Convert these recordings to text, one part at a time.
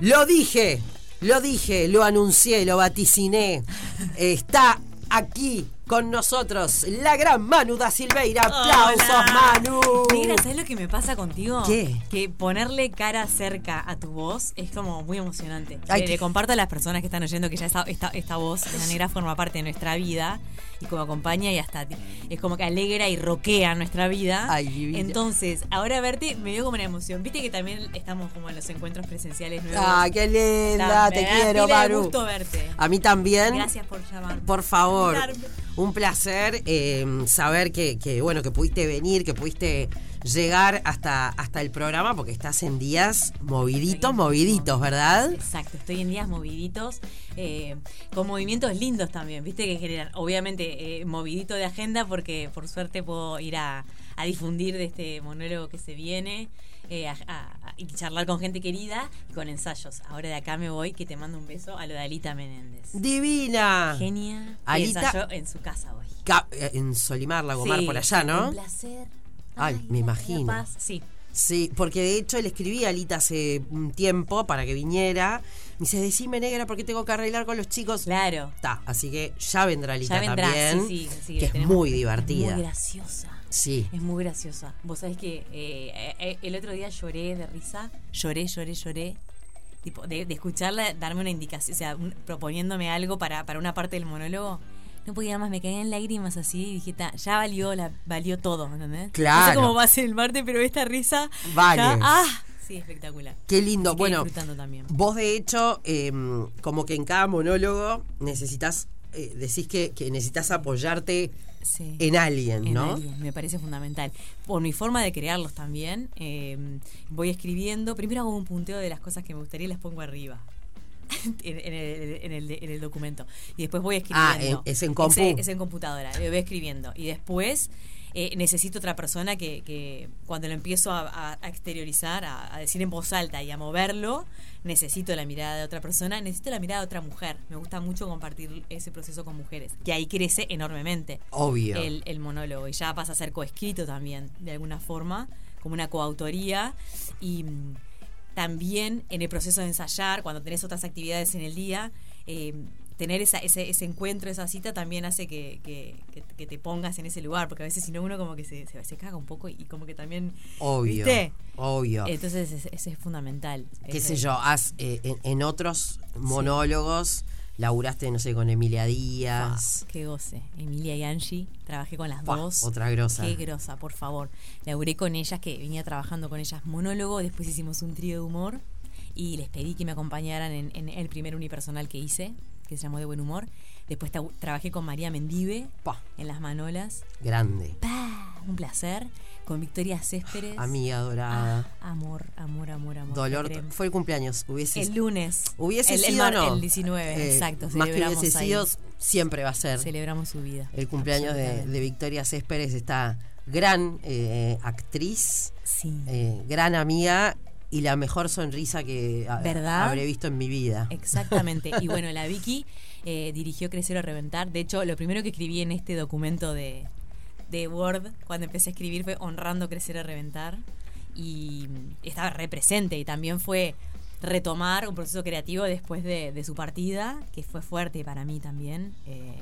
Lo dije, lo dije, lo anuncié, lo vaticiné. Está aquí con nosotros la gran Manu da Silveira. ¡Aplausos, Hola. Manu! Mira, ¿sabes lo que me pasa contigo? ¿Qué? Que ponerle cara cerca a tu voz es como muy emocionante. Ay, le, qué- le comparto a las personas que están oyendo que ya esta, esta, esta voz de manera forma parte de nuestra vida y como acompaña y hasta ti- es como que alegra y roquea nuestra vida. Ay. Entonces, ahora verte me dio como una emoción. Viste que también estamos como en los encuentros presenciales nuevos. ¡Ah, qué linda! Te quiero, Manu. gusto verte. A mí también. Gracias por llamarme. Por favor, un placer eh, saber que, que, bueno que pudiste venir, que pudiste llegar hasta, hasta el programa, porque estás en días moviditos, moviditos, ¿verdad? Exacto, estoy en días moviditos, eh, con movimientos lindos también, viste que generan, obviamente, eh, movidito de agenda porque por suerte puedo ir a, a difundir de este monólogo que se viene eh, a- y charlar con gente querida y con ensayos. Ahora de acá me voy, que te mando un beso a lo de Alita Menéndez. Divina. Genia, Alita- en su casa hoy. En Solimar, Lagomar, Sí, por allá, ¿no? Un placer. Ay, me imagino. paz. Sí. Sí, porque de hecho le escribí a Alita hace un tiempo para que viniera. Me dice, decime negra porque tengo que arreglar con los chicos. Claro. Está, así que ya vendrá Alita Ya vendrá, también. sí, sí, sí, que es muy divertida. Muy graciosa. Sí. Es muy graciosa. Vos sabés que eh, eh, el otro día lloré de risa. Lloré, lloré, lloré. Tipo, de, de escucharla darme una indicación, o sea, un- proponiéndome algo para, para una parte del monólogo. No podía más, me caían lágrimas así y dije, "Ta, ya valió, la, valió todo, ¿entendés? No Claro. sé cómo va a ser el martes, pero esta risa. Vale. ¡Ah! Sí, espectacular. Qué lindo. Bueno, también. vos de hecho, eh, como que en cada monólogo necesitas, eh, decís que, que necesitas apoyarte Sí. en alguien, En ¿no? alguien, me parece fundamental. Por mi forma de crearlos también, eh, voy escribiendo. Primero hago un punteo de las cosas que me gustaría y las pongo arriba. en, en el, en el- en el documento. Y después voy escribiendo. Ah, es en compu. Es, es en computadora, lo voy escribiendo. Y después eh, necesito otra persona que, que cuando lo empiezo a, exteriorizar, a, a decir en voz alta y a moverlo, necesito la mirada de otra persona, necesito la mirada de otra mujer. Me gusta mucho compartir ese proceso con mujeres, que ahí crece enormemente Obvio. el, el monólogo y ya pasa a ser coescrito también, de alguna forma, como una coautoría. Y mm, también en el proceso de ensayar, cuando tenés otras actividades en el día, eh, tener esa, ese, ese encuentro, esa cita, también hace que, que- que- que te pongas en ese lugar, porque a veces si no uno como que se, se, se caga un poco y, como que también... Obvio. ¿Viste? Obvio. Entonces ese, es fundamental. qué Ese- sé yo, has, eh, en, en otros monólogos laburaste, no sé, con Emilia Díaz. Qué goce. Emilia y Angie, trabajé con las dos. otra grosa. Qué grosa, por favor. Laburé con ellas, que venía trabajando con ellas monólogo, después hicimos un trío de humor y les pedí que me acompañaran en, en el primer unipersonal que hice, que se llamó De Buen Humor. Después trabajé con María Mendive Pa, en Las Manolas. grande. ¡Pah! Un placer. Con Victoria Céspedes. Amiga dorada. Ah, amor, amor, amor, amor. Dolor. Fue el cumpleaños. Hubiese El lunes. Hubiese el, el sido mar- no. El 19, Eh, exacto. Más que hubiese ahí. sido, siempre va a ser. Celebramos su vida. El cumpleaños de, Victoria Céspedes, esta gran eh, actriz, Sí. eh, gran amiga y la mejor sonrisa que ¿Verdad? habré visto en mi vida. Exactamente. Y bueno, la Vicky eh, dirigió Crecer o Reventar. De hecho, lo primero que escribí en este documento de, de Word, cuando empecé a escribir, fue honrando Crecer o Reventar. Y estaba represente y también fue retomar un proceso creativo después de, de su partida, que fue fuerte para mí también. eh,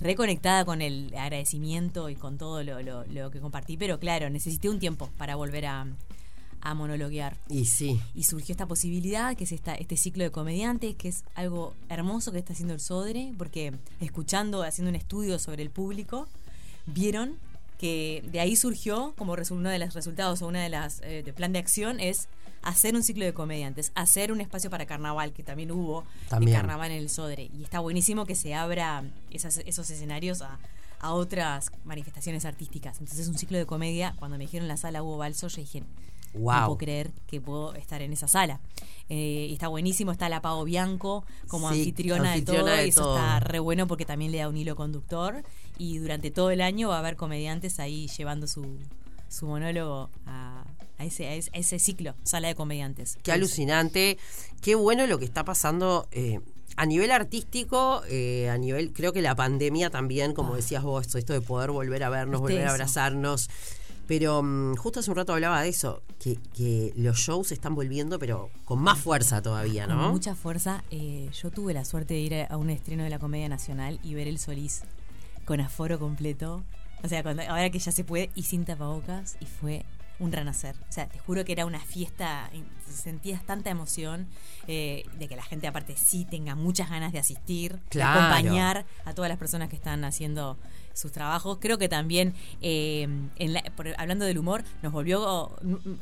reconectada con el agradecimiento y con todo lo, lo- lo que compartí, pero claro, necesité un tiempo para volver a, a monologuear Y sí, y surgió esta posibilidad, que es esta, este ciclo de comediantes, que es algo hermoso que está haciendo el Sodre, porque escuchando, haciendo un estudio sobre el público, vieron que de ahí surgió, como uno de los resultados o una de las eh, de plan de acción, es hacer un ciclo de comediantes, hacer un espacio para carnaval, que también hubo También. carnaval en el Sodre. Y está buenísimo que se abra esas- esos escenarios a, a otras manifestaciones artísticas. Entonces un ciclo de comedia, cuando me dijeron la sala hubo balso, yo dije, no wow. puedo creer que puedo estar en esa sala. Eh, y está buenísimo, está la Pau Bianco como Sí, anfitriona, anfitriona de todo, de y eso todo. está re bueno porque también le da un hilo conductor. Y durante todo el año va a haber comediantes ahí llevando su, su monólogo a, a ese, a ese, ciclo, sala de comediantes. Qué alucinante, qué bueno lo que está pasando eh, a nivel artístico, eh, a nivel, creo que la pandemia también, como decías vos, esto, esto de poder volver a vernos, Ah. ¿Viste volver a abrazarnos. Pero mm, justo hace un rato hablaba de eso, que, que los shows están volviendo, pero con más fuerza todavía, Con ¿no? mucha fuerza. Eh, yo tuve la suerte de ir a un estreno de la Comedia Nacional y ver el Solís con aforo completo. O sea, cuando, ahora que ya se puede, y sin tapabocas, y fue un renacer. O sea, te juro que era una fiesta, sentías tanta emoción eh, de que la gente aparte sí tenga muchas ganas de asistir, Claro. de acompañar a todas las personas que están haciendo sus trabajos. Creo que también, eh, en la- por- hablando del humor, nos volvió,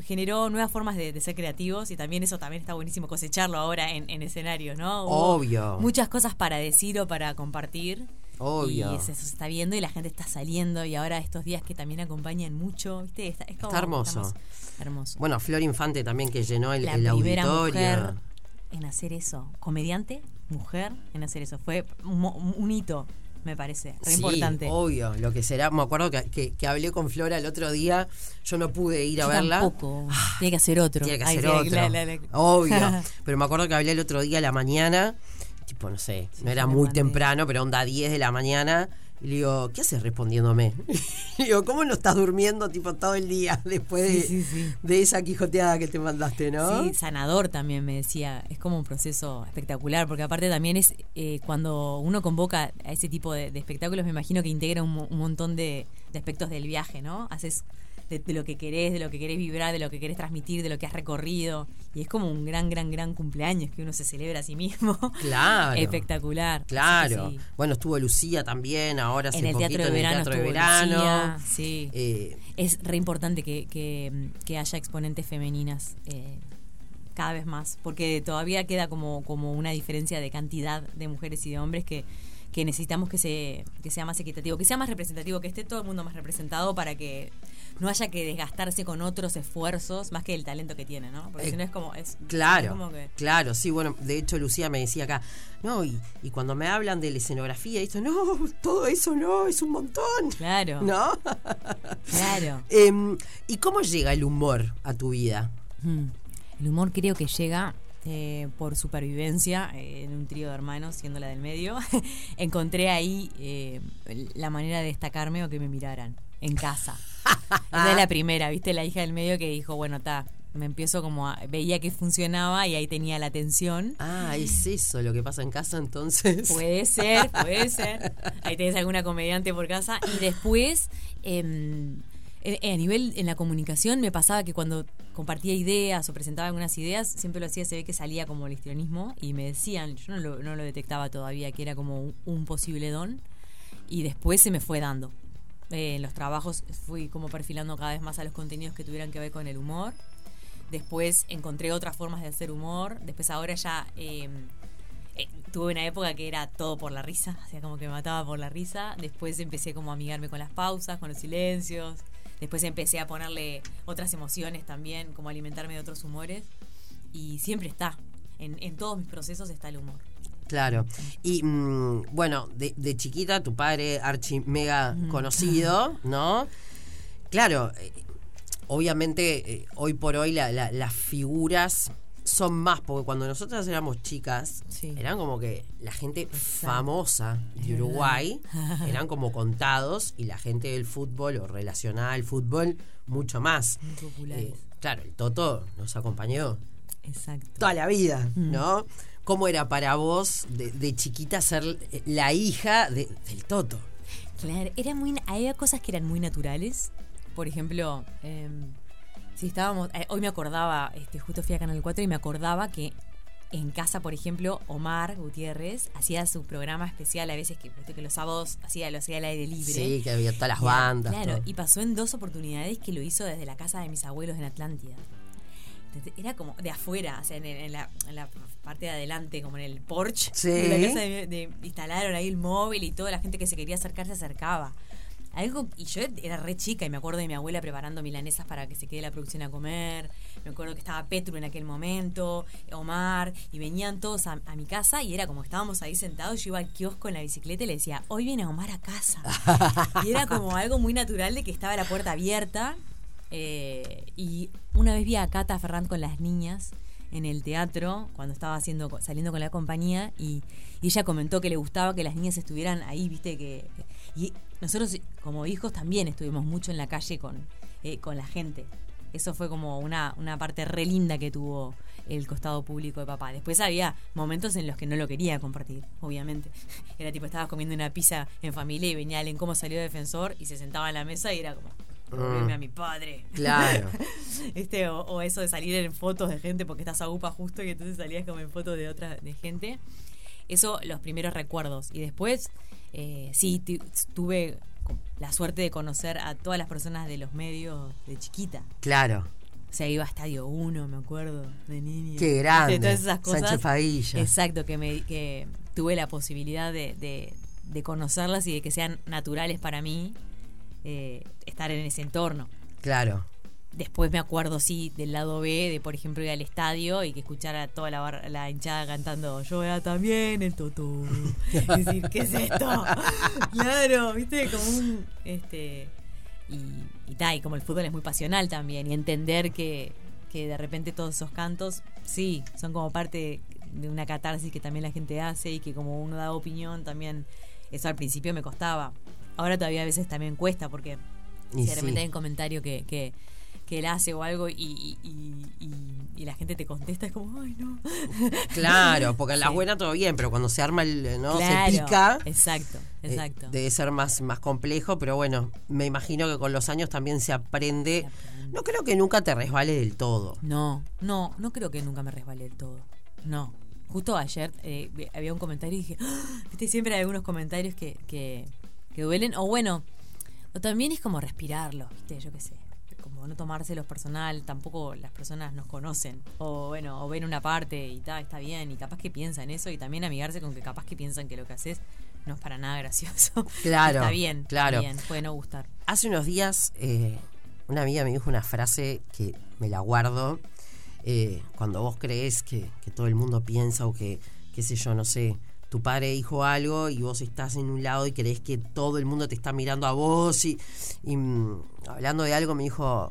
generó nuevas formas de, de ser creativos y también eso también está buenísimo cosecharlo ahora en, en escenarios, ¿no? Hubo Obvio. Muchas cosas para decir o para compartir. Obvio. Y es- eso se está viendo y la gente está saliendo y ahora estos días que también acompañan mucho, ¿viste? Está, es como- Está hermoso. estamos- hermoso. Bueno, Flor Infante también que llenó el, la el primera auditorio. mujer en hacer eso, comediante, mujer en hacer eso, fue un, un hito, me parece, re Sí, importante. obvio, lo que será. Me acuerdo que, que- que hablé con Flora el otro día. Yo no pude ir a Yo verla. Tampoco, tiene que hacer otro. Tiene que Ay, hacer otro. la- la- la- Obvio. Pero me acuerdo que hablé el otro día a la mañana. Tipo, no sé, Sí, no era muy temprano, pero onda 10 de la mañana. Y le digo, ¿qué haces respondiéndome? Le digo, ¿cómo no estás durmiendo tipo todo el día después de, Sí, sí, sí. de esa quijoteada que te mandaste, no? Sí, sanador también me decía. Es como un proceso espectacular, porque aparte también es eh, cuando uno convoca a ese tipo de, de espectáculos, me imagino que integra un, mo- un montón de, de aspectos del viaje, ¿no? Haces de, de lo que querés, de lo que querés vibrar, de lo que querés transmitir, de lo que has recorrido. Y es como un gran, gran, gran cumpleaños que uno se celebra a sí mismo. Claro. Espectacular. Claro. Sí. Bueno, estuvo Lucía también, ahora hace En el teatro de en el verano Teatro de Verano. Lucía, sí. Eh, Es re importante que, que- que haya exponentes femeninas eh, cada vez más, porque todavía queda como, como una diferencia de cantidad de mujeres y de hombres que, que necesitamos que, se, que sea más equitativo, que sea más representativo, que esté todo el mundo más representado para que no haya que desgastarse con otros esfuerzos más que el talento que tiene, ¿no? Porque Eh, si no es como... Es, Claro, es como que- claro, sí, bueno, de hecho Lucía me decía acá, no, y, y cuando me hablan de la escenografía, y esto, no, todo eso no, es un montón. Claro, ¿No? claro. Em, ¿Y cómo llega el humor a tu vida? Mm. El humor creo que llega eh, por supervivencia eh, en un trío de hermanos, siendo la del medio. Encontré ahí eh, la manera de destacarme o que me miraran en casa. Esa es la primera, ¿viste? La hija del medio que dijo, bueno, está, me empiezo como a... Veía que funcionaba y ahí tenía la atención. Ah, es eso lo que pasa en casa entonces. Puede ser, puede ser. Ahí tenés alguna comediante por casa. Y después, eh, a nivel en la comunicación, me pasaba que cuando compartía ideas o presentaba algunas ideas, siempre lo hacía, se ve que salía como el histrionismo y me decían, yo no lo, no lo detectaba todavía, que era como un, un posible don. Y después se me fue dando. Eh, en los trabajos fui como perfilando cada vez más a los contenidos que tuvieran que ver con el humor. Después encontré otras formas de hacer humor. Después ahora ya eh, eh, tuve una época que era todo por la risa, o sea, como que me mataba por la risa. Después empecé como a amigarme con las pausas, con los silencios. Después empecé a ponerle otras emociones también, como alimentarme de otros humores. Y siempre está. En, en todos mis procesos está el humor. Claro. Y mm, bueno, de, de chiquita, tu padre, archi mega conocido, ¿no? Claro, eh, obviamente eh, hoy por hoy la- la- las figuras son más, porque cuando nosotras éramos chicas, Sí. eran como que la gente famosa de. Uruguay eran como contados y la gente del fútbol o relacionada al fútbol mucho más. Muy. Eh, claro, el Toto nos acompañó Exacto. toda la vida, Mm. ¿no? ¿Cómo era para vos de, de chiquita ser la hija de- del Toto? Claro, era muy, había cosas que eran muy naturales. Por ejemplo, eh, si estábamos. eh, hoy me acordaba, este, justo fui a Canal 4 y me acordaba que en casa, por ejemplo, Omar Gutiérrez hacía su programa especial a veces que, los sábados hacía, lo hacía al aire libre. Sí, que había todas las Y bandas. Claro, todo. y pasó en dos oportunidades que lo hizo desde la casa de mis abuelos en Atlántida. Era como de afuera, o sea, en, en la, en la parte de adelante, como en el porche Sí. de la casa de, de- instalaron ahí el móvil y toda la gente que se quería acercar se acercaba. Algo, y yo era re chica y me acuerdo de mi abuela preparando milanesas para que se quede la producción a comer. Me acuerdo que estaba Petru en aquel momento, Omar, y venían todos a, a mi casa y era como estábamos ahí sentados. Yo iba al kiosco en la bicicleta y le decía, hoy viene Omar a casa. y era como algo muy natural de que estaba la puerta abierta. eh, y una vez vi a Cata Ferrand con las niñas en el teatro cuando estaba saliendo con la compañía y, ella comentó que le gustaba que las niñas estuvieran ahí, viste que y nosotros como hijos también estuvimos mucho en la calle con eh, con la gente. Eso fue como una, una parte re linda que tuvo el costado público de papá. Después había momentos en los que no lo quería compartir, obviamente. Era tipo, estabas comiendo una pizza en familia y venía alguien cómo salió defensor y se sentaba en la mesa y era como, verme a mi padre. Claro. este, o, o eso de salir en fotos de gente porque estás a UPA justo y entonces salías como en fotos de otra de gente. Eso, los primeros recuerdos. Y después, eh, sí, tu- tuve la suerte de conocer a todas las personas de los medios de chiquita. Claro. O sea, iba a Estadio 1, me acuerdo, de niña. Qué grande. De todas esas cosas. Sánchez Padilla. Exacto, que, me, que tuve la posibilidad de, de- de conocerlas y de que sean naturales para mí eh, estar en ese entorno. Claro. Después me acuerdo, sí, del lado B, de por ejemplo ir al estadio y que escuchara toda la, bar- la hinchada cantando Yo era también el Totó. Es decir, ¿qué es esto? claro, viste, como un. Este, y, y, ta, y como el fútbol es muy pasional también, y entender que, que de repente todos esos cantos, sí, son como parte de una catarsis que también la gente hace y que como uno da opinión también, eso al principio me costaba. Ahora todavía a veces también cuesta porque Y si de repente sí. hay un comentario que, que, que él hace o algo y, y, y- y- y la gente te contesta, es como, ay, no. Claro, porque en la Sí. buena todo bien, pero cuando se arma el, ¿no? Claro, Se pica. Exacto, eh, exacto. debe ser más, más complejo, pero bueno, me imagino que con los años también se aprende. Se aprende. No creo que nunca te resbale del todo. No, no, no creo que nunca me resbalé del todo. No. Justo ayer eh, había un comentario y dije, "Ah", viste, siempre hay algunos comentarios que, que, que duelen. O bueno, o también es como respirarlo, viste, yo qué sé. Como no tomárselos personal, tampoco las personas nos conocen. O bueno, o ven una parte y ta, está bien, y capaz que piensan eso, y también amigarse con que capaz que piensan que lo que haces no es para nada gracioso. Claro, está bien, claro. está bien, puede no gustar. Hace unos días eh, una amiga me dijo una frase que me la guardo. eh, cuando vos crees que, que todo el mundo piensa o que, qué sé yo, no sé, tu padre dijo algo y vos estás en un lado y crees que todo el mundo te está mirando a vos y, y, mm, hablando de algo me dijo,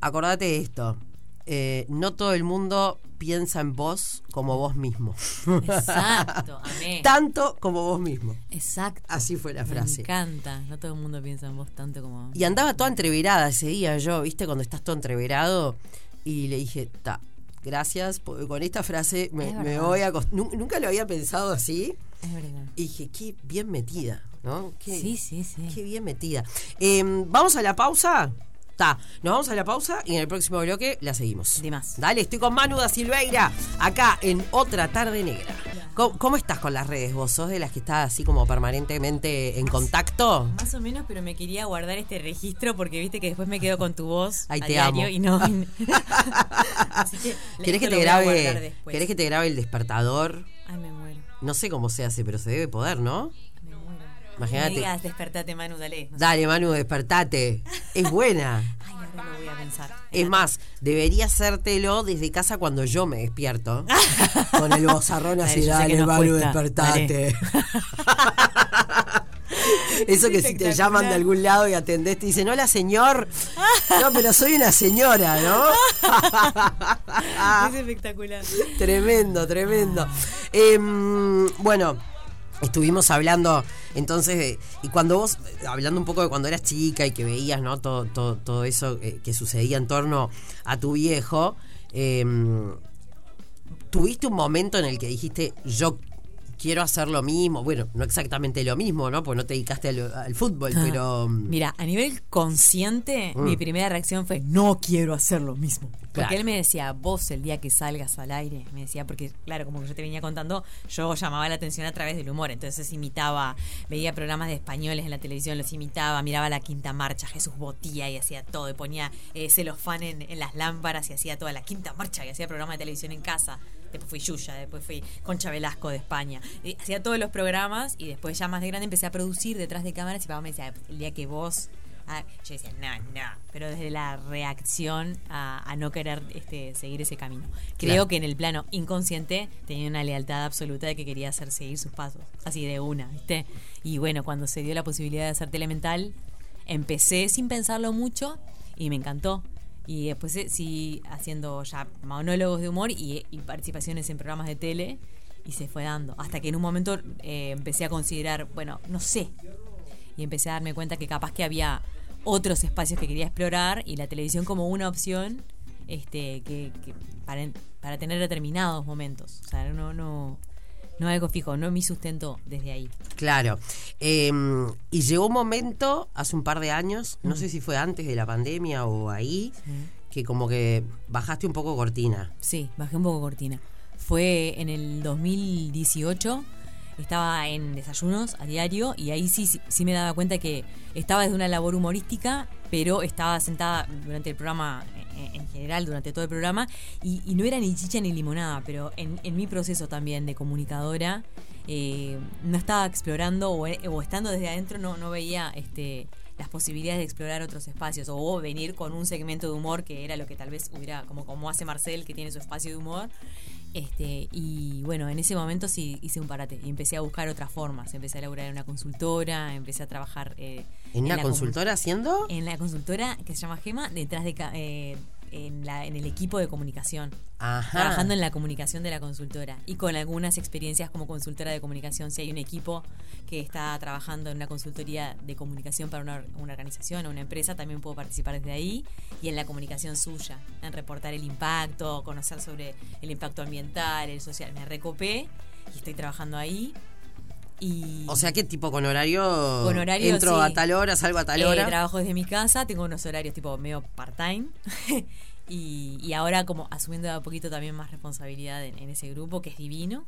acordate de esto, eh, no todo el mundo piensa en vos como vos mismo. Exacto, amé. Tanto como vos mismo. Exacto. Así fue la Me frase. encanta. No todo el mundo piensa en vos tanto como. Y andaba toda entreverada ese día yo, ¿viste? Cuando estás todo entreverado. Y le dije, ta, gracias, con esta frase me, Es me verdad. voy a... Nunca lo había pensado así. Es verdad. Y dije, qué bien metida, ¿no? Qué, Sí, sí, sí. Qué bien metida. Eh, ¿Vamos a la pausa? Está, nos vamos a la pausa y en el próximo bloque la seguimos. Dale, estoy con Manu da Silveira, acá en Otra Tarde Negra. ¿Cómo, cómo estás con las redes? ¿Vos sos de las que estás así como permanentemente en contacto? Más o menos, pero me quería guardar este registro porque viste que después me quedo con tu voz Ay, a te diario amo. y no. Así que ¿Querés que esto te lo voy a guardar grabe? después. ¿Querés que te grabe el despertador? Ay, me muero. No sé cómo se hace, pero se debe poder, ¿no? Imagínate. No me digas, despertate, Manu, dale. No. Dale, Manu, despertate. Es buena. Ay, ahora lo voy a pensar. Es más, debería hacértelo desde casa cuando yo me despierto. Con el bozarrón así, Dale, Manu, cuesta. despertate. Eso que si te llaman de algún lado y atendés, te dicen, hola señor. No, pero soy una señora, ¿no? es espectacular. Tremendo, tremendo. Em, bueno, estuvimos hablando entonces, de- y cuando vos, hablando un poco de cuando eras chica y que veías, ¿no? Todo, todo, todo eso eh, que sucedía en torno a tu viejo, em, ¿tuviste un momento en el que dijiste, yo quiero hacer lo mismo? Bueno, no exactamente lo mismo, ¿no? Pues no te dedicaste al, al fútbol, Ah, pero... mm, Mira, a nivel consciente, Mm. mi primera reacción fue, no quiero hacer lo mismo. Porque Claro. él me decía, vos el día que salgas al aire, me decía, porque claro, como yo te venía contando, yo llamaba la atención a través del humor, entonces imitaba, veía programas de españoles en la televisión, los imitaba, miraba la quinta marcha, Jesús Botía y hacía todo, y ponía eh, celofán en, en las lámparas y hacía toda la quinta marcha, y hacía programa de televisión en casa. Después fui Yuya, después fui Concha Velasco de España. Y hacía todos los programas y después ya más de grande empecé a producir detrás de cámaras y papá me decía, el día que vos... ah", yo decía, no, no. Pero desde la reacción a, a no querer este, seguir ese camino. Creo Claro. que en el plano inconsciente tenía una lealtad absoluta de que quería hacer seguir sus pasos. Así de una, ¿viste? Y bueno, cuando se dio la posibilidad de hacer Telemental, empecé sin pensarlo mucho y me encantó. Y después eh, sí haciendo ya monólogos de humor y, y participaciones en programas de tele y se fue dando. Hasta que en un momento eh, empecé a considerar, bueno, no sé. Y empecé a darme cuenta que capaz que había otros espacios que quería explorar y la televisión como una opción este que, para, para tener determinados momentos. O sea, no, no, no algo fijo, no mi sustento desde ahí. Claro. Em, y llegó un momento, hace un par de años, no sé si fue antes de la pandemia o ahí, que como que bajaste un poco cortina. Sí, bajé un poco cortina. Fue en el 2018 estaba en desayunos a diario y ahí sí, sí, me daba cuenta que estaba desde una labor humorística, pero estaba sentada durante el programa en general durante todo el programa y, no era ni chicha ni limonada, pero en, mi proceso también de comunicadora eh, no estaba explorando o, o, estando desde adentro no, no veía este las posibilidades de explorar otros espacios o venir con un segmento de humor que era lo que tal vez hubiera, como, como hace Marcel, que tiene su espacio de humor. Este, y bueno, en ese momento sí hice un parate y empecé a buscar otras formas. Empecé a laburar en una consultora, empecé a trabajar. Eh, ¿En, una consultora haciendo? En la consultora que se llama Gema, detrás de. Eh, en, la, en el equipo de comunicación, trabajando en la comunicación de la consultora y con algunas experiencias como consultora de comunicación. Si hay un equipo que está trabajando en una consultoría de comunicación para una, una organización o una empresa, también puedo participar desde ahí y en la comunicación suya, en reportar el impacto, conocer sobre el impacto ambiental, el social. Me recopé y estoy trabajando ahí. Y o sea, ¿qué tipo con horario? Con horario entro a tal hora, salgo a tal hora. Eh, trabajo desde mi casa, tengo unos horarios tipo medio part-time. y, y, ahora como asumiendo a poquito también más responsabilidad en, ese grupo, que es divino.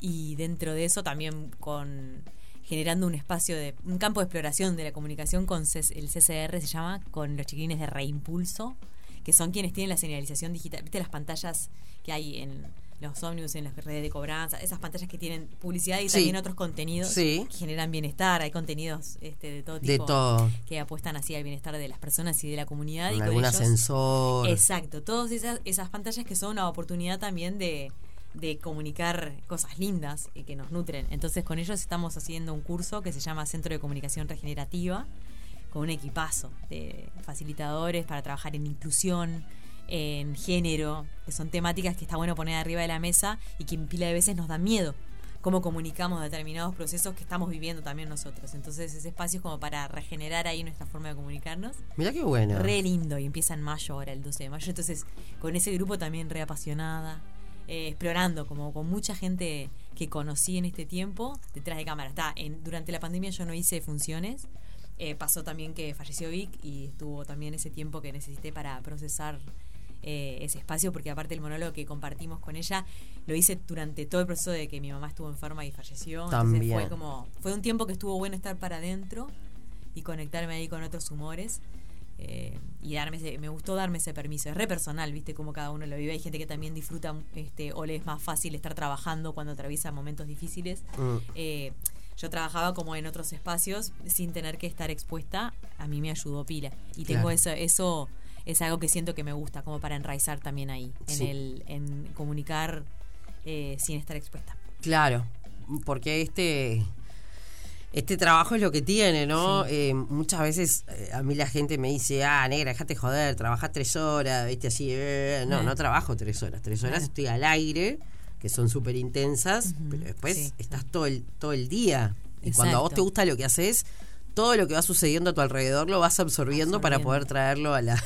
Y dentro de eso también con generando un espacio de un campo de exploración de la comunicación con el CCR se llama con los chiquilines de Reimpulso que son quienes tienen la señalización digital viste las pantallas que hay en los ómnibus en las redes de cobranza, esas pantallas que tienen publicidad y también otros contenidos que generan bienestar. Hay contenidos este, de todo tipo que apuestan así al bienestar de las personas y de la comunidad. y algún ascensor. Exacto, todas esas, esas pantallas que son una oportunidad también de, de comunicar cosas lindas y que nos nutren. Entonces con ellos estamos haciendo un curso que se llama Centro de Comunicación Regenerativa, con un equipazo de facilitadores para trabajar en inclusión, en género, que son temáticas que está bueno poner arriba de la mesa y que en pila de veces nos dan miedo cómo comunicamos determinados procesos que estamos viviendo también nosotros. Entonces ese espacio es como para regenerar ahí nuestra forma de comunicarnos. Mira qué bueno. Re lindo y empieza en mayo ahora, el 12 de mayo. Entonces con ese grupo también reapasionada, eh, explorando como con mucha gente que conocí en este tiempo detrás de cámara. Está, en, durante la pandemia yo no hice funciones. Eh, pasó también que falleció Vic y estuvo también ese tiempo que necesité para procesar eh, ese espacio, porque aparte el monólogo que compartimos con ella lo hice durante todo el proceso de que mi mamá estuvo enferma y falleció. Entonces fue como, fue un tiempo que estuvo bueno estar para adentro y conectarme ahí con otros humores. Eh, y darme me gustó darme ese permiso. Es re personal, viste cómo cada uno lo vive. Hay gente que también disfruta este, o le es más fácil estar trabajando cuando atraviesa momentos difíciles. Mm. Eh, yo trabajaba como en otros espacios sin tener que estar expuesta. A mí me ayudó pila. Y tengo eso, eso es algo que siento que me gusta, como para enraizar también ahí, en, el, en comunicar eh, sin estar expuesta. Claro, porque este este trabajo es lo que tiene, ¿no? Eh, muchas veces eh, a mí la gente me dice, ah, negra, déjate joder, trabajás tres horas, viste así. no, no trabajo tres horas. Tres horas estoy al aire, que son súper intensas, pero después estás todo el, todo el día. Y cuando a vos te gusta lo que haces, todo lo que va sucediendo a tu alrededor lo vas absorbiendo. para poder traerlo a la,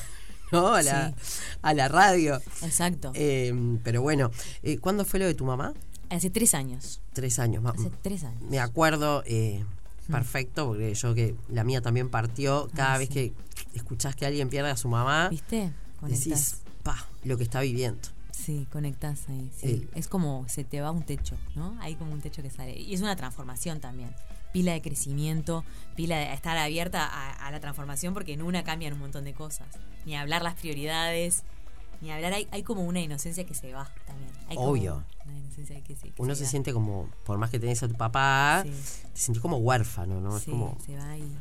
¿no? A la, a la radio. Exacto. Eh, pero bueno, eh, ¿cuándo fue lo de tu mamá? Hace tres años. Tres años, Hace tres años. Me acuerdo, eh, mm. perfecto, porque yo que la mía también partió. Cada vez que escuchás que alguien pierde a su mamá, ¿viste? Decís, pa, lo que está viviendo. Sí, conectás ahí. Sí. Es como se te va un techo, ¿no? Hay como un techo que sale. Y es una transformación también pila de crecimiento, pila de estar abierta a, la transformación porque en una cambian un montón de cosas. Ni hablar las prioridades, ni hablar, hay, hay como una inocencia que se va también. Obvio. Uno se, siente como, por más que tenés a tu papá, te sentís como huérfano, ¿no? Sí, como, se va y...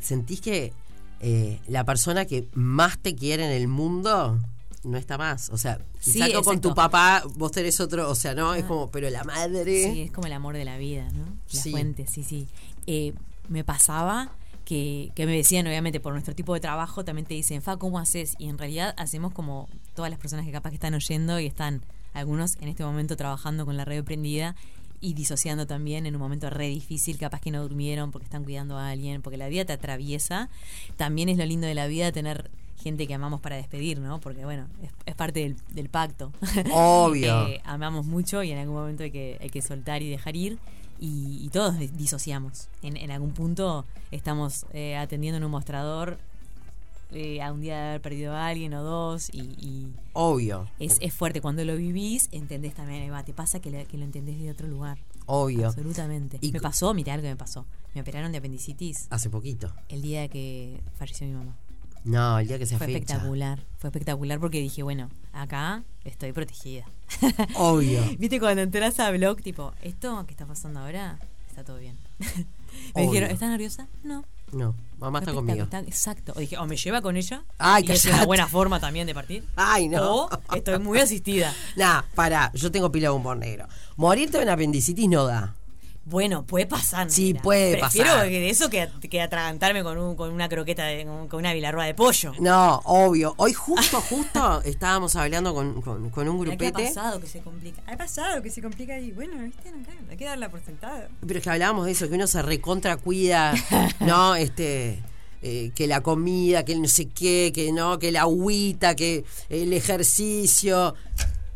sentís que eh, la persona que más te quiere en el mundo no está más. O sea, si salgo con tu papá, vos tenés otro, o sea, no, es ah. como, pero la madre. Sí, es como el amor de la vida, ¿no? La fuente, sí, sí. Eh, me pasaba que, que, me decían, obviamente, por nuestro tipo de trabajo, también te dicen, Fa, ¿cómo haces? Y en realidad hacemos como todas las personas que capaz que están oyendo y están algunos en este momento trabajando con la red prendida y disociando también en un momento re difícil, capaz que no durmieron porque están cuidando a alguien, porque la vida te atraviesa. También es lo lindo de la vida tener gente que amamos para despedir, ¿no? Porque bueno, es, parte del, pacto. Obvio. Eh, amamos mucho y en algún momento hay que, hay que soltar y dejar ir. Y, todos disociamos. En, en, algún punto estamos eh, atendiendo en un mostrador eh, a un día de haber perdido a alguien o dos y, obvio es, es, fuerte cuando lo vivís entendés también Eva, te pasa que, que, lo entendés de otro lugar obvio absolutamente y me pasó mira algo que me pasó me operaron de apendicitis hace poquito el día que falleció mi mamá no el día que se fue espectacular fue espectacular porque dije bueno acá estoy protegida obvio viste cuando entras a blog tipo esto que está pasando ahora está todo bien me dijeron ¿estás nerviosa? no no, mamá está conmigo. exacto. O dije, o me lleva con ella. Ay, y es una buena forma también de partir. Ay, no. O estoy muy asistida. nah, para, yo tengo pila de humor negro. Morirte de una apendicitis no da. Bueno, puede pasar. Sí, puede Prefiero pasar. de eso que, que atragantarme con, un, con una croqueta, de, con una bilarroa de pollo. No, obvio. Hoy justo, justo estábamos hablando con, con, un grupete. ¿Qué ha pasado que se complica? Ha pasado que se complica y bueno, ¿viste? hay que darla por sentada. Pero es que hablábamos de eso, que uno se recontra cuida, ¿no? Este... Eh, que la comida, que el no sé qué, que no, que la agüita, que el ejercicio.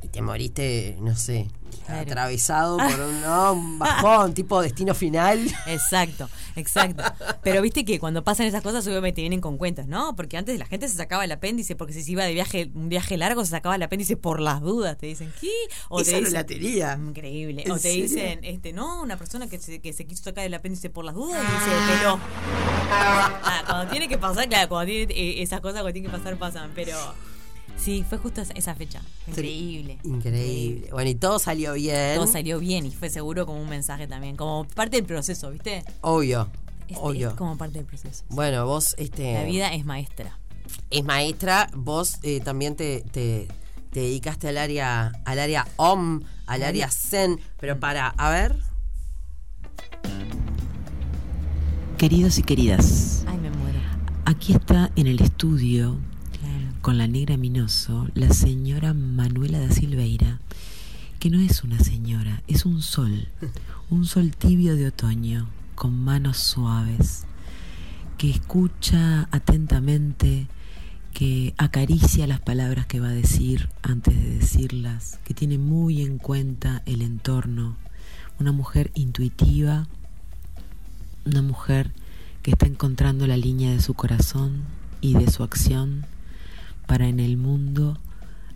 Y te moriste, no sé, atravesado por un, bajón, tipo destino final. Exacto, exacto. Pero viste que cuando pasan esas cosas, obviamente vienen con cuentas, ¿no? Porque antes la gente se sacaba el apéndice porque si se iba de viaje, un viaje largo, se sacaba el apéndice por las dudas. Te dicen, ¿qué? O te dicen, la Increíble. O te dicen, este, no, una persona que se, que se quiso sacar el apéndice por las dudas y se peló. Ah, cuando tiene que pasar, claro, cuando tiene eh, esas cosas, cuando tiene que pasar, pasan. Pero Sí, fue justo esa fecha. Increíble. Increíble. Bueno, y todo salió bien. Todo salió bien y fue seguro como un mensaje también, como parte del proceso, ¿viste? Obvio. obvio. Es como parte del proceso. Bueno, vos, este. La vida es maestra. Es maestra. Vos eh, también te, te, dedicaste al área, al área OM, al área Zen. Pero para, a ver. Queridos y queridas. Ay, me muero. Aquí está en el estudio con la negra Minoso, la señora Manuela da Silveira, que no es una señora, es un sol, un sol tibio de otoño, con manos suaves, que escucha atentamente, que acaricia las palabras que va a decir antes de decirlas, que tiene muy en cuenta el entorno, una mujer intuitiva, una mujer que está encontrando la línea de su corazón y de su acción para en el mundo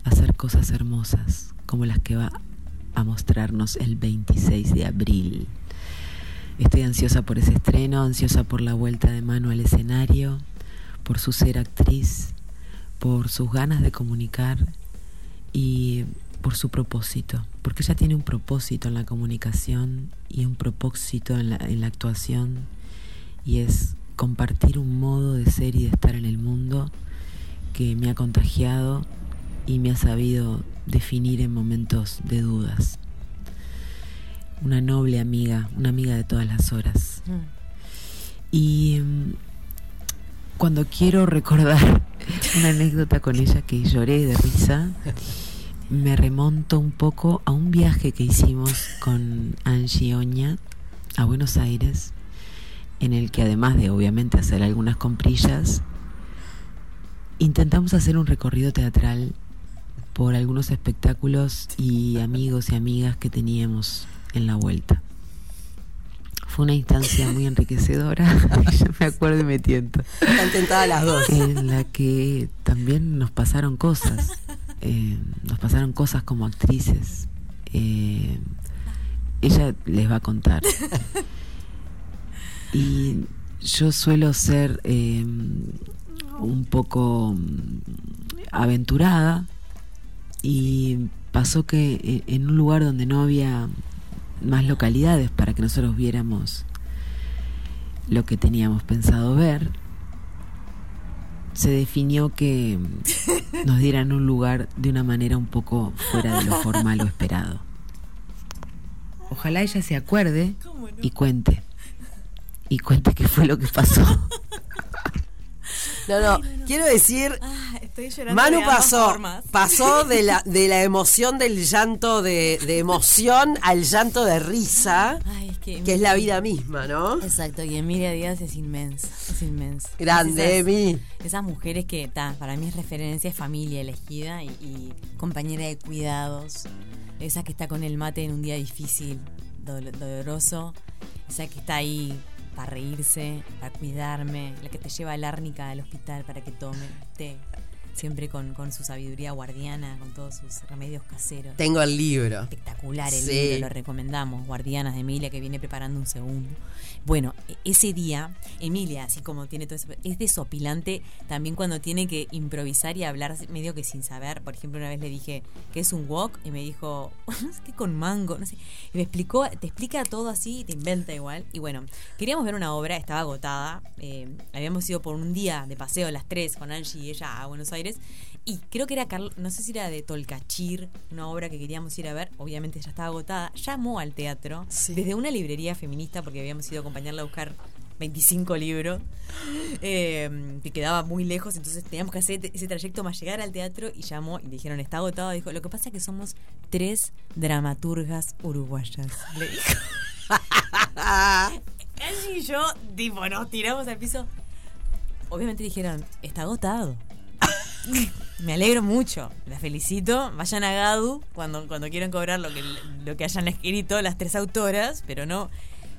hacer cosas hermosas como las que va a mostrarnos el 26 de abril. Estoy ansiosa por ese estreno, ansiosa por la vuelta de mano al escenario, por su ser actriz, por sus ganas de comunicar y por su propósito, porque ella tiene un propósito en la comunicación y un propósito en la, en la actuación y es compartir un modo de ser y de estar en el mundo que me ha contagiado y me ha sabido definir en momentos de dudas. Una noble amiga, una amiga de todas las horas. Mm. Y mm, cuando quiero recordar una anécdota con ella que lloré de risa, me remonto un poco a un viaje que hicimos con Angie Oña a Buenos Aires, en el que además de obviamente hacer algunas comprillas, intentamos hacer un recorrido teatral por algunos espectáculos y amigos y amigas que teníamos en la vuelta. Fue una instancia muy enriquecedora, yo me acuerdo y me tiento. Están tentadas las dos. En la que también nos pasaron cosas, eh, nos pasaron cosas como actrices. Eh, ella les va a contar. Y yo suelo ser eh, un poco mm, aventurada y pasó que eh, en un lugar donde no había más localidades para que nosotros viéramos lo que teníamos pensado ver, se definió que nos dieran un lugar de una manera un poco fuera de lo formal o esperado. Ojalá ella se acuerde y cuente. Y cuente qué fue lo que pasó. No, no, quiero decir, estoy llorando. Manu de pasó, pasó de la, de la emoción del llanto de, de emoción al llanto de risa, Ay, es que, que es la vida misma, ¿no? Exacto, y Emilia Díaz es inmensa, es inmensa. Grande, Es Emi. Esas mujeres que, ta, para mí es referencia, es familia elegida y, y compañera de cuidados. Esa que está con el mate en un día difícil, dolo- doloroso. Esa que está ahí para reírse, para cuidarme. La que te lleva al árnica al hospital para que tome té. Siempre con, con su sabiduría guardiana, con todos sus remedios caseros. Tengo el libro. Espectacular el Sí. libro, lo recomendamos. Guardianas de Emilia, que viene preparando un segundo. Bueno, e- ese día, Emilia, así como tiene todo eso, es desopilante también cuando tiene que improvisar y hablar medio que sin saber. Por ejemplo, una vez le dije, ¿qué es un wok? Y me dijo, no sé qué con mango, no sé. Y me explicó, te explica todo así y te inventa igual. Y bueno, queríamos ver una obra, estaba agotada. eh, habíamos ido por un día de paseo a las tres con Angie y ella a Buenos Aires. Y creo que era, Carl- no sé si era de Tolcachir, una obra que queríamos ir a ver. Obviamente ya estaba agotada. Llamó al teatro Sí. desde una librería feminista, porque habíamos ido a acompañarla a buscar 25 libros, eh, que quedaba muy lejos. Entonces teníamos que hacer ese trayecto más llegar al teatro. Y llamó y dijeron, está agotado. Dijo, lo que pasa es que somos tres dramaturgas uruguayas. Le dijo. Angie y yo, tipo, nos tiramos al piso. Obviamente dijeron, está agotado. Me alegro mucho, la felicito. Vayan a Gadu cuando, cuando quieran cobrar lo que, lo que hayan escrito las tres autoras, pero no.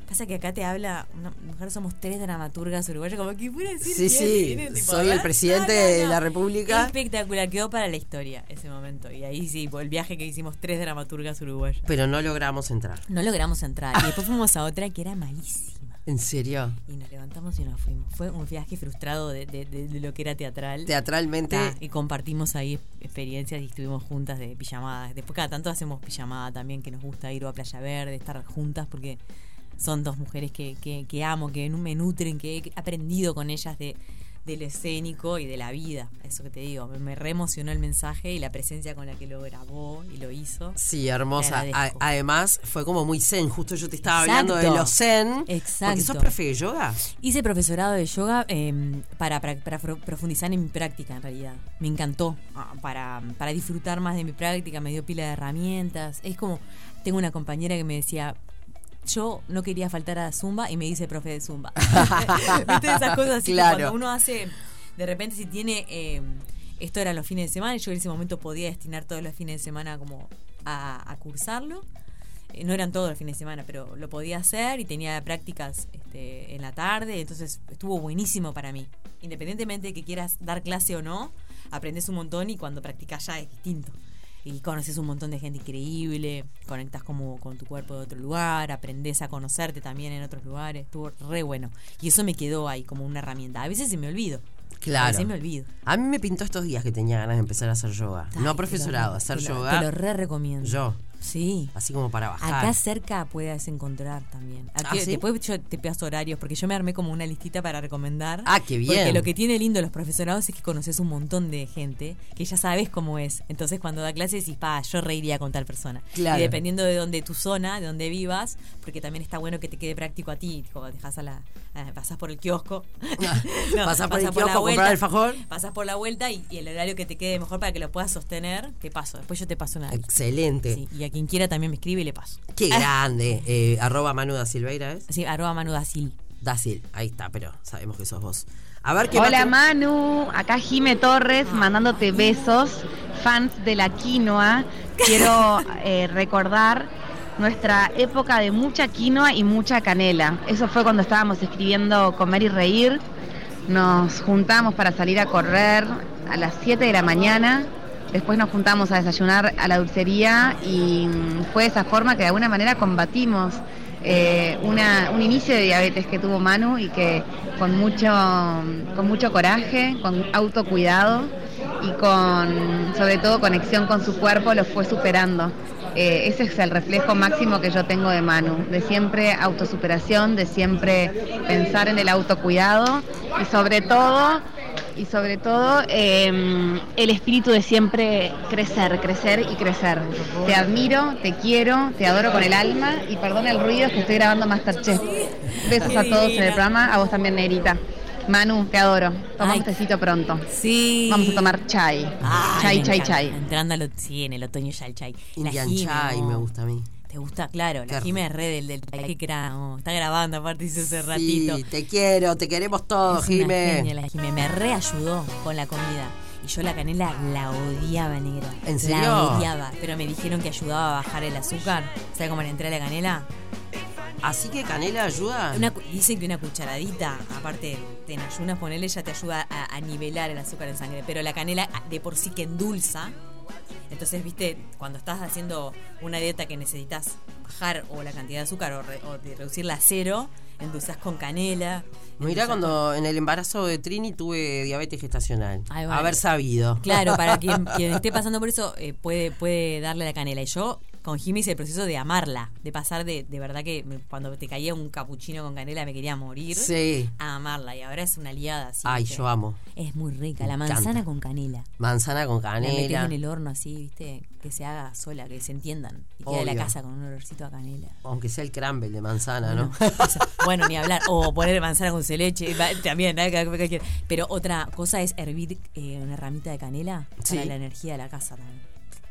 Pasa que acá te habla, una mujer somos tres dramaturgas uruguayas, como que puede decir Sí, sí, tipo, soy el ¿ah? presidente de la República. Espectacular, quedó para la historia ese momento. Y ahí sí, por el viaje que hicimos tres dramaturgas uruguayas. Pero no logramos entrar. No logramos entrar. Y después fuimos a otra que era malísima. ¿En serio? Y nos levantamos y nos fuimos. Fue un viaje frustrado de, de- de- de lo que era teatral. Teatralmente. Y compartimos ahí experiencias y estuvimos juntas de pijamadas. Después cada tanto hacemos pijamada también, que nos gusta ir a Playa Verde, estar juntas porque son dos mujeres que, que, que amo, que me nutren, que he aprendido con ellas de del escénico y de la vida. Eso que te digo, me, me reemocionó el mensaje y la presencia con la que lo grabó y lo hizo. Sí, hermosa. A- además, fue como muy zen. Justo yo te estaba Exacto. hablando de los zen. Exacto. Porque sos profe de yoga. Hice profesorado de yoga eh, para, para, para pro- profundizar en mi práctica, en realidad. Me encantó. ah, Para, para disfrutar más de mi práctica, me dio pila de herramientas. Es como, tengo una compañera que me decía, yo no quería faltar a Zumba y me dice profe de Zumba. ¿Viste esas cosas así? que Claro. Cuando uno hace, de repente si tiene, eh, esto era los fines de semana, y yo en ese momento podía destinar todos los fines de semana como a, a cursarlo. Eh, no eran todos los fines de semana, pero lo podía hacer y tenía prácticas este, en la tarde, entonces estuvo buenísimo para mí. Independientemente de que quieras dar clase o no, aprendes un montón y cuando practicas ya es distinto. Y conoces un montón de gente increíble, conectas como con tu cuerpo de otro lugar, aprendes a conocerte también en otros lugares, estuvo re bueno. Y eso me quedó ahí como una herramienta. A veces se me olvido. A Claro. veces me olvido. A mí me pintó estos días que tenía ganas de empezar a hacer yoga. Ay, no profesorado, lo- hacer te yoga. Te lo re recomiendo. Yo. Sí. Así como para bajar. Acá cerca puedes encontrar también. Aquí, ¿Ah, sí? Después yo te paso horarios, porque yo me armé como una listita para recomendar. Ah, qué bien. Porque lo que tiene lindo los profesorados es que conoces un montón de gente que ya sabes cómo es. Entonces cuando da clases decís, pa, yo reiría con tal persona. Claro. Y dependiendo de donde tu zona, de donde vivas, porque también está bueno que te quede práctico a ti. Como dejas a la. a- pasás por el kiosco. No, Pasás por el kiosco a la comprar alfajor. Pasás por la vuelta y, y el horario que te quede mejor para que lo puedas sostener, te paso. Después yo te paso una. Excelente. Sí, y quien quiera también me escribe y le paso. Qué grande. Eh, arroba Manu da Silveira es. Sí, arroba Manu Dasil. Dasil, ahí está, pero sabemos que sos vos. A ver qué Hola más te- Manu, acá Jime Torres mandándote besos, fans de la quinoa. Quiero eh, recordar nuestra época de mucha quinoa y mucha canela. Eso fue cuando estábamos escribiendo Comer y Reír. Nos juntamos para salir a correr a las 7 de la mañana. Después nos juntamos a desayunar a la dulcería y fue de esa forma que de alguna manera combatimos eh, un inicio de diabetes que tuvo Manu y que con mucho, con mucho coraje, con autocuidado y con sobre todo conexión con su cuerpo lo fue superando. Eh, ese es el reflejo máximo que yo tengo de Manu, de siempre autosuperación, de siempre pensar en el autocuidado y sobre todo y sobre todo eh, el espíritu de siempre crecer, crecer y crecer. Te admiro, te quiero, te adoro con el alma y perdona el ruido es que estoy grabando Masterchef. Besos a todos en el programa, a vos también, Negrita. Manu, te adoro. Toma Ay. un tecito pronto. Sí. Vamos a tomar chai. Ay, chai, chai, encanta. chai. Entrando al, sí, en el otoño ya el chai. Indian Chai me gusta a mí. ¿Te gusta? Claro, la Jime es re del, del que oh, está grabando aparte hizo hace ratito. Sí, te quiero, te queremos todos, genia la Jime. Me reayudó con la comida. Y yo la canela la odiaba, negra. ¿En serio? La odiaba. Pero me dijeron que ayudaba a bajar el azúcar. ¿Sabes cómo le entré a la canela? Así que canela ayuda. Una dicen que una cucharadita, aparte en ayunas ponerle ya te ayuda a, a nivelar el azúcar en sangre. Pero la canela de por sí que endulza. Entonces, viste, cuando estás haciendo una dieta que necesitas bajar o la cantidad de azúcar o, re- o de reducirla a cero, endulzas con canela. Mira endulzás cuando en el embarazo de Trini tuve diabetes gestacional. Haber sabido. Claro, para quien, quien esté pasando por eso, eh, puede, puede darle la canela. Y yo con Jimmy hice el proceso de amarla, de pasar de, de verdad que me- cuando te caía un capuchino con canela me quería morir, Sí. a amarla. Y ahora es una aliada así. Ay, yo amo. Es muy rica, la manzana con canela. Manzana con La metes canela. en el horno así, viste, que se haga sola, que se entiendan. Y queda la casa con un olorcito a canela. Aunque sea el crumble de manzana, ¿no? Bueno, ni hablar. O poner manzana con leche, también. ¿eh? Pero otra cosa es hervir eh, una ramita de canela Sí. para la energía de la casa también.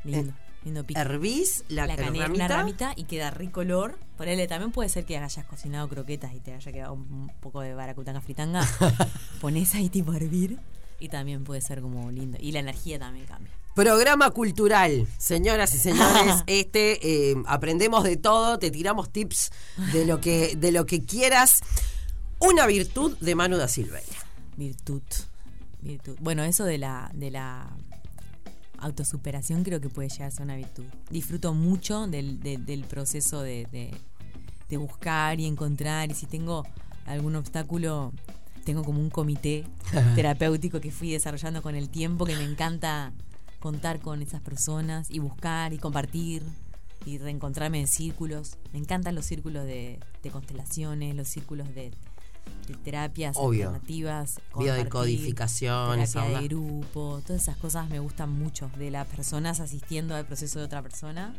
Lindo, pico. Hervís la, la canela, ramita. una ramita y queda rico olor. Ponele, también puede ser que hayas cocinado croquetas y te haya quedado un, un poco de baracutanga fritanga. Pones ahí tipo a hervir y también puede ser como lindo. Y la energía también cambia. Programa cultural, señoras y señores, este eh, aprendemos de todo, te tiramos tips de lo que de lo que quieras. Una virtud de Manu da Silveira. Virtud. Virtud. Bueno, eso de la, de la autosuperación creo que puede llegar a ser una virtud. Disfruto mucho del, del- del proceso de, de- de buscar y encontrar. Y si tengo algún obstáculo, tengo como un comité terapéutico que fui desarrollando con el tiempo, que me encanta contar con esas personas y buscar y compartir y reencontrarme en círculos. Me encantan los círculos de, de constelaciones, los círculos de terapias Obvio. alternativas. Biodecodificación, terapia onda. de grupo, todas esas cosas me gustan mucho de las personas asistiendo al proceso de otra persona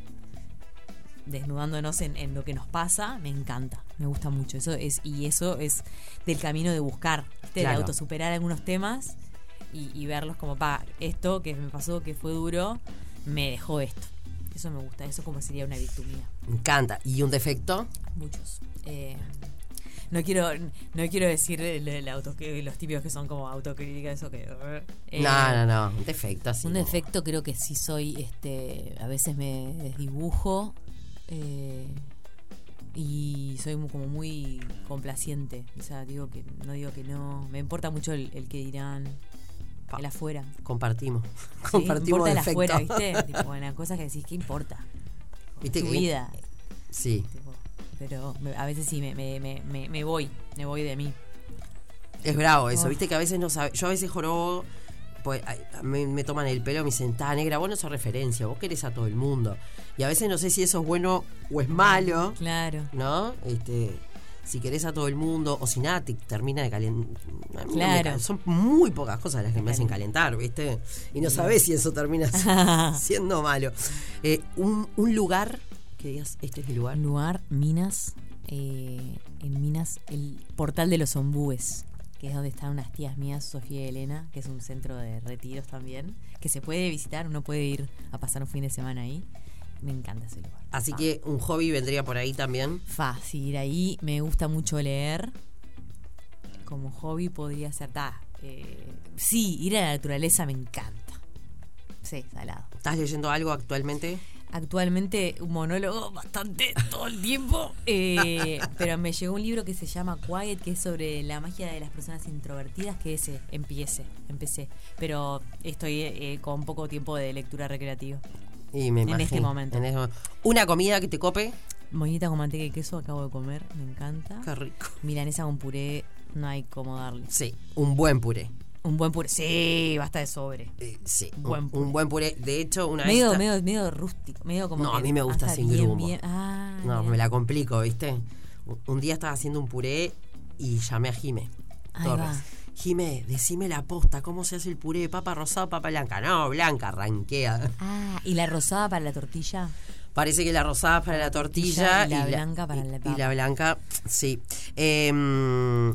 desnudándonos en, en lo que nos pasa, me encanta, me gusta mucho. Eso es, y eso es del camino de buscar, ¿viste? de autosuperar algunos temas y, y verlos como, pa, esto que me pasó, que fue duro, me dejó esto. Eso me gusta, eso como sería una virtud mía. Me encanta. ¿Y un defecto? Muchos. Eh, no quiero no quiero decir el- el auto- que los típicos que son como autocrítica, eso que... eh, no, no, no. Un defecto así. un defecto creo que sí soy, este, a veces me desdibujo eh, y soy como muy complaciente. O sea, digo que no digo que no. Me importa mucho el, el que dirán, Pa. el afuera. Compartimos. ¿sí? Compartimos el afuera, ¿viste? tipo, bueno, cosas que decís, ¿qué importa? ¿Viste tu que- vida. Sí. tipo, pero a veces sí me, me, me, me, voy, me voy de mí. Es bravo eso, Oh. viste que a veces no sabe. Yo a veces jorobo, pues me, me toman el pelo me dicen, ta negra, vos no sos referencia, vos querés a todo el mundo. Y a veces no sé si eso es bueno o es malo, Claro. ¿no? Este, si querés a todo el mundo, o si nada te termina de calentar. Claro. Son muy pocas cosas las que me hacen calentar, ¿viste? Y no sabés si eso termina siendo malo. Eh, un, un lugar que digas, este es mi lugar. Lugar, Minas, eh, en Minas, el portal de los ombúes, que es donde están unas tías mías, Sofía y Elena, que es un centro de retiros también, que se puede visitar, uno puede ir a pasar un fin de semana ahí. Me encanta ese lugar. Así Fa. que un hobby vendría por ahí también. Fácil, ir ahí. Me gusta mucho leer. Como hobby podría ser. ta, eh, sí, ir a la naturaleza me encanta. Sí, salado. ¿Estás leyendo algo actualmente? Actualmente un monólogo bastante todo el tiempo, eh, pero me llegó un libro que se llama Quiet, que es sobre la magia de las personas introvertidas, que ese empiece, empecé, pero estoy eh, con poco tiempo de lectura recreativa. Y me En imagino, este momento. en este Una comida que te cope. Moñita con manteca y queso acabo de comer, me encanta. Qué rico. Milanesa con puré, no hay como darle. Sí, un buen puré. Un buen puré, sí, basta de sobre. Eh, sí, Buen un, puré. un buen puré. De hecho, una vez. Medio, esta- medio, medio rústico, medio como No, a mí me gusta sin bien, grumo. bien- Ah, No, me la complico, ¿viste? Un- día estaba haciendo un puré y llamé a Jime Ahí Torres. va. Jime, decime la posta, ¿cómo se hace el puré? ¿Papa rosada o papa blanca? No, blanca, ranquea. Ah, ¿y la rosada para la tortilla? Parece que la rosada es para la tortilla y la blanca para y- la Y papa. la blanca, sí. Eh,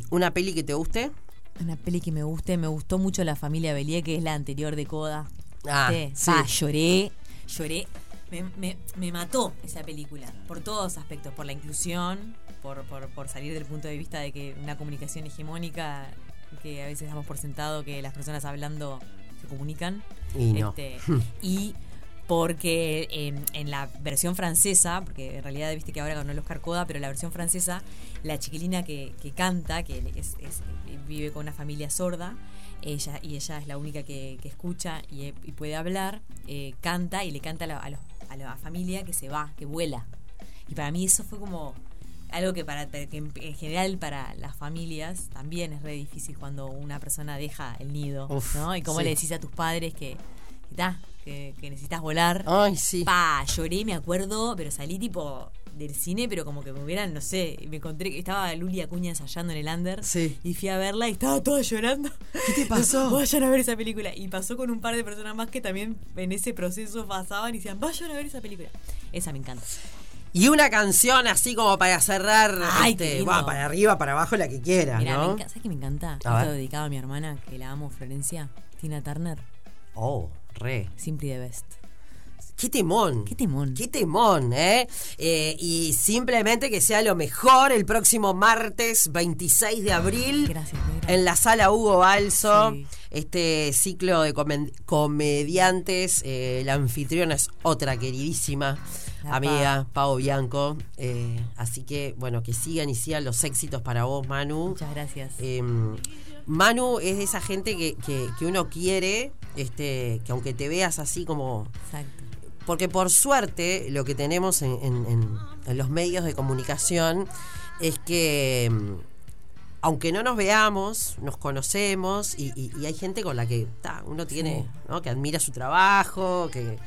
¿Una peli que te guste? Una peli que me guste, me gustó mucho La familia Belie, que es la anterior de Coda. Ah, sí. Lloré, lloré. Me, me- me mató esa película, por todos aspectos, por la inclusión, por, por, por salir del punto de vista de que una comunicación hegemónica, que a veces damos por sentado que las personas hablando se comunican. Y no. Este, y porque en, en la versión francesa, porque en realidad viste que ahora ganó el Oscar Coda, pero la versión francesa, la chiquilina que, que canta, que es- es- vive con una familia sorda, ella y ella es la única que, que escucha y, y puede hablar, eh, canta y le canta a la, a los- a la familia que se va, que vuela. Y para mí eso fue como algo que para que en, en general para las familias también es re difícil cuando una persona deja el nido, Uf, ¿no? Y cómo sí. le decís a tus padres que, que, ta, que, que necesitas volar. Ay, sí. Pa, lloré, me acuerdo, pero salí tipo del cine, pero como que me hubieran, no sé, me encontré que estaba Luli Acuña ensayando en el under Sí. y fui a verla y estaba toda llorando. ¿Qué te pasó? Vayan a ver esa película. Y pasó con un par de personas más que también en ese proceso pasaban y decían, vayan a ver esa película. Esa me encanta. Y una canción así como para cerrar, Ay, este, bueno, para arriba, para abajo, la que quieras, Mira, ¿no? ¿sabes qué me encanta? A Esto ver. dedicado a mi hermana, que la amo, Florencia, Tina Turner, Oh, re. Simply the Best. Qué temón. Qué temón. Qué temón, ¿eh? Eh, Y simplemente que sea lo mejor el próximo martes 26 de abril. Gracias, negra. En la sala Hugo Balso, Sí. este ciclo de comediantes, eh, la anfitriona es otra queridísima La amiga, Pau Bianco. eh, así que, bueno, que sigan y sigan los éxitos para vos, Manu. Muchas gracias. Eh, Manu es de esa gente que, que- que uno quiere, este, que aunque te veas así como Exacto. Porque por suerte lo que tenemos en, en- en- en los medios de comunicación es que mm, aunque no nos veamos, nos conocemos y, y- y hay gente con la que ta, uno tiene, Sí. ¿no? que admira su trabajo, que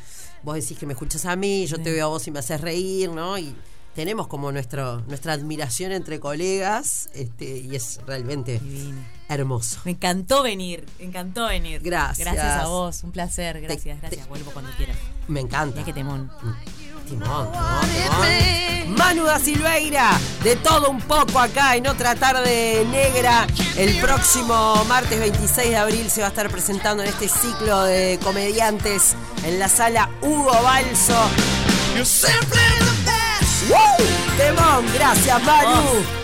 vos decís que me escuchas a mí, yo te veo a vos y me haces reír, ¿no? Y tenemos como nuestro, nuestra admiración entre colegas este, y es realmente Divino. hermoso. Me encantó venir, me encantó venir. Gracias. Gracias a vos, un placer, gracias, Te- gracias. Vuelvo cuando quieras. Me encanta. Qué temón. Timón, timón, timón. Manu da Silveira, de todo un poco acá en otra tarde negra. El próximo martes 26 de abril se va a estar presentando en este ciclo de comediantes en la sala Hugo Balso. ¡Woo! Temón, gracias Manu.